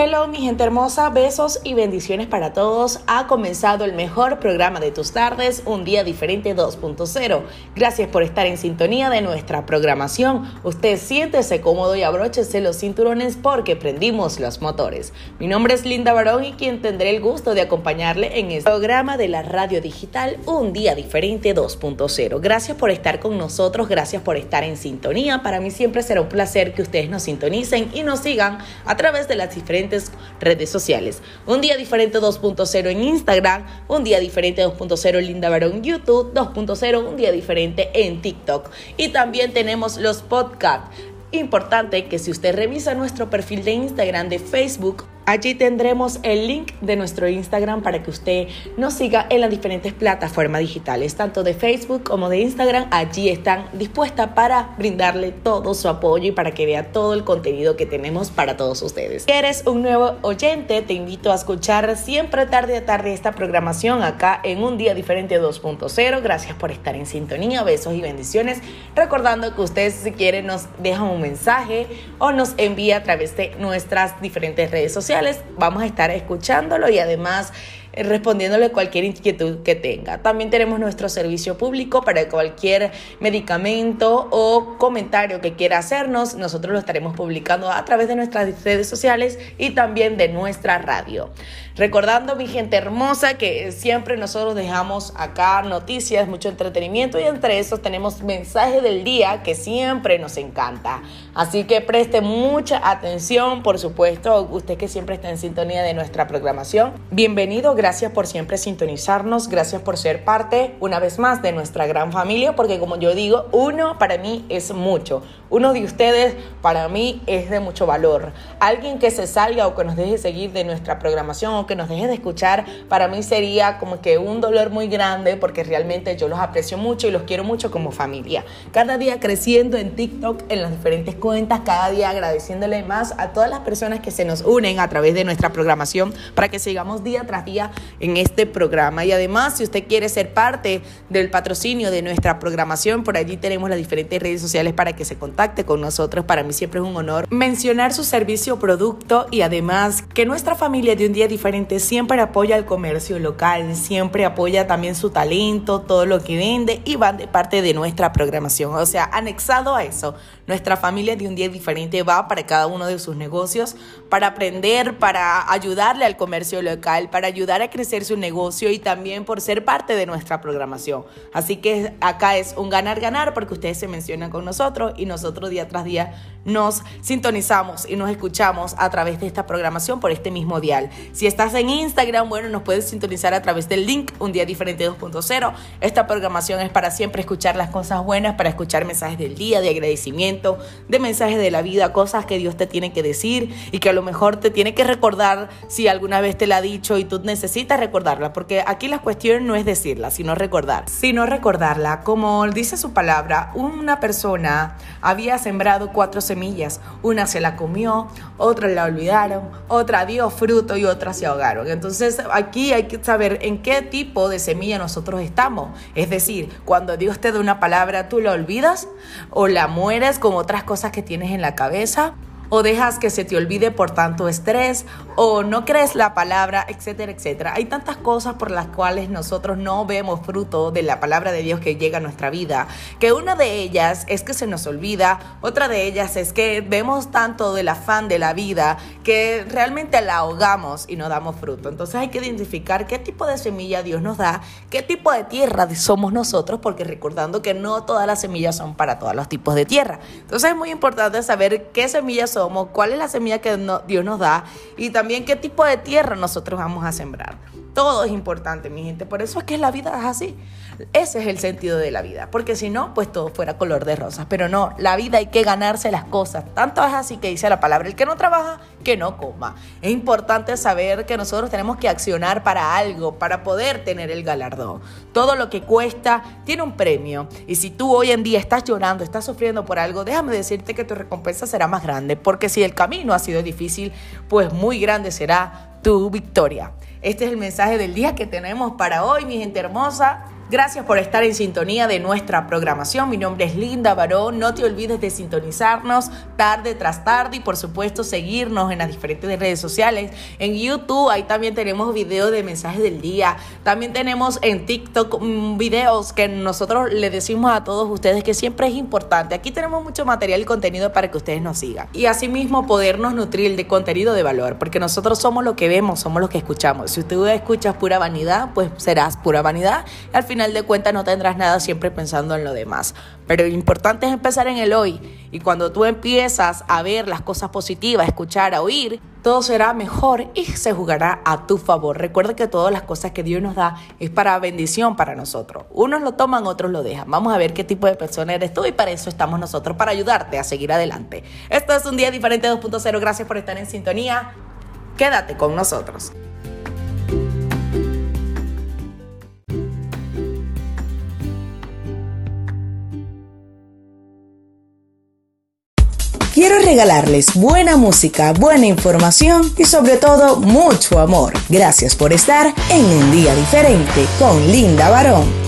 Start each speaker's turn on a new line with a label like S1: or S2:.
S1: Hello mi gente hermosa, besos y bendiciones para todos. Ha comenzado el mejor programa de tus tardes, Un Día Diferente 2.0. Gracias por estar en sintonía de nuestra programación. Usted siéntese cómodo y abróchese los cinturones porque prendimos los motores. Mi nombre es Linda Barón y quien tendré el gusto de acompañarle en este programa de la radio digital Un Día Diferente 2.0. Gracias por estar con nosotros, gracias por estar en sintonía. Para mí siempre será un placer que ustedes nos sintonicen y nos sigan a través de las diferentes redes sociales. Un día diferente 2.0 en Instagram, un día diferente 2.0 en Linda Barón YouTube, 2.0 un día diferente en TikTok. Y también tenemos los podcasts. Importante que si usted revisa nuestro perfil de Instagram, de Facebook, Allí tendremos el link de nuestro Instagram para que usted nos siga en las diferentes plataformas digitales, tanto de Facebook como de Instagram. Allí están dispuestas para brindarle todo su apoyo y para que vea todo el contenido que tenemos para todos ustedes. Si eres un nuevo oyente, te invito a escuchar siempre tarde a tarde esta programación acá en Un Día Diferente 2.0. Gracias por estar en sintonía, besos y bendiciones. Recordando que ustedes si quieren nos dejan un mensaje o nos envía a través de nuestras diferentes redes sociales Vamos a estar escuchándolo y además respondiéndole cualquier inquietud que tenga. También tenemos nuestro servicio público para cualquier medicamento o comentario que quiera hacernos. Nosotros lo estaremos publicando a través de nuestras redes sociales y también de nuestra radio. Recordando, mi gente hermosa, que siempre nosotros dejamos acá noticias, mucho entretenimiento y entre esos tenemos mensaje del día que siempre nos encanta. Así que preste mucha atención, por supuesto, usted que siempre está en sintonía de nuestra programación. Bienvenido, gracias por siempre sintonizarnos, gracias por ser parte una vez más de nuestra gran familia, porque como yo digo, uno para mí es mucho. Uno de ustedes para mí es de mucho valor. Alguien que se salga o que nos deje seguir de nuestra programación o que nos deje de escuchar, para mí sería como que un dolor muy grande porque realmente yo los aprecio mucho y los quiero mucho como familia. Cada día creciendo en TikTok, en las diferentes cuentas, cada día agradeciéndole más a todas las personas que se nos unen a través de nuestra programación para que sigamos día tras día en este programa. Y además, si usted quiere ser parte del patrocinio de nuestra programación, por allí tenemos las diferentes redes sociales para que se contacte con nosotros. Para mí siempre es un honor mencionar su servicio o producto y además que nuestra familia de un día diferente siempre apoya el comercio local, siempre apoya también su talento, todo lo que vende y van de parte de nuestra programación. O sea, anexado a eso, nuestra familia de un día diferente va para cada uno de sus negocios para aprender, para ayudarle al comercio local, para ayudar a crecer su negocio y también por ser parte de nuestra programación. Así que acá es un ganar-ganar porque ustedes se mencionan con nosotros y nosotros día tras día nos sintonizamos y nos escuchamos a través de esta programación por este mismo dial. Si estás en Instagram, bueno, nos puedes sintonizar a través del link Un Día Diferente 2.0. Esta programación es para siempre escuchar las cosas buenas, para escuchar mensajes del día, de agradecimiento, de mensajes de la vida, cosas que Dios te tiene que decir y que a lo mejor te tiene que recordar si alguna vez te la ha dicho y tú necesitas recordarla, porque aquí la cuestión no es decirla, sino recordar. Sino recordarla, como dice su palabra, una persona había sembrado cuatro semillas. Una se la comió, otra la olvidaron, otra dio fruto y otra se ahogaron. Entonces aquí hay que saber en qué tipo de semilla nosotros estamos. Es decir, cuando Dios te da una palabra, tú la olvidas o la mueres con otras cosas que tienes en la cabeza o dejas que se te olvide por tanto estrés, o no crees la palabra, etcétera, etcétera. Hay tantas cosas por las cuales nosotros no vemos fruto de la palabra de Dios que llega a nuestra vida, que una de ellas es que se nos olvida, otra de ellas es que vemos tanto del afán de la vida que realmente la ahogamos y no damos fruto. Entonces hay que identificar qué tipo de semilla Dios nos da, qué tipo de tierra somos nosotros, porque recordando que no todas las semillas son para todos los tipos de tierra. Entonces es muy importante saber qué semillas cuál es la semilla que Dios nos da y también qué tipo de tierra nosotros vamos a sembrar. Todo es importante, mi gente. Por eso es que la vida es así. Ese es el sentido de la vida. Porque si no, pues todo fuera color de rosas. Pero no, la vida hay que ganarse las cosas. Tanto es así que dice la palabra, el que no trabaja, que no coma. Es importante saber que nosotros tenemos que accionar para algo, para poder tener el galardón. Todo lo que cuesta tiene un premio. Y si tú hoy en día estás llorando, estás sufriendo por algo, déjame decirte que tu recompensa será más grande. Porque si el camino ha sido difícil, pues muy grande será tu victoria. Este es el mensaje del día que tenemos para hoy, mi gente hermosa. Gracias por estar en sintonía de nuestra programación. Mi nombre es Linda Barón. No te olvides de sintonizarnos tarde tras tarde y por supuesto seguirnos en las diferentes redes sociales. En YouTube ahí también tenemos videos de mensajes del día. También tenemos en TikTok mm, videos que nosotros le decimos a todos ustedes que siempre es importante. Aquí tenemos mucho material y contenido para que ustedes nos sigan. Y asimismo podernos nutrir de contenido de valor, porque nosotros somos lo que vemos, somos lo que escuchamos. Si usted escucha pura vanidad, pues serás pura vanidad. al final final de cuentas no tendrás nada siempre pensando en lo demás. Pero lo importante es empezar en el hoy. Y cuando tú empiezas a ver las cosas positivas, a escuchar, a oír, todo será mejor y se jugará a tu favor. Recuerda que todas las cosas que Dios nos da es para bendición para nosotros. Unos lo toman, otros lo dejan. Vamos a ver qué tipo de persona eres tú y para eso estamos nosotros, para ayudarte a seguir adelante. Esto es un día diferente 2.0. Gracias por estar en sintonía. Quédate con nosotros.
S2: Quiero regalarles buena música, buena información y sobre todo mucho amor. Gracias por estar en un día diferente con Linda Barón.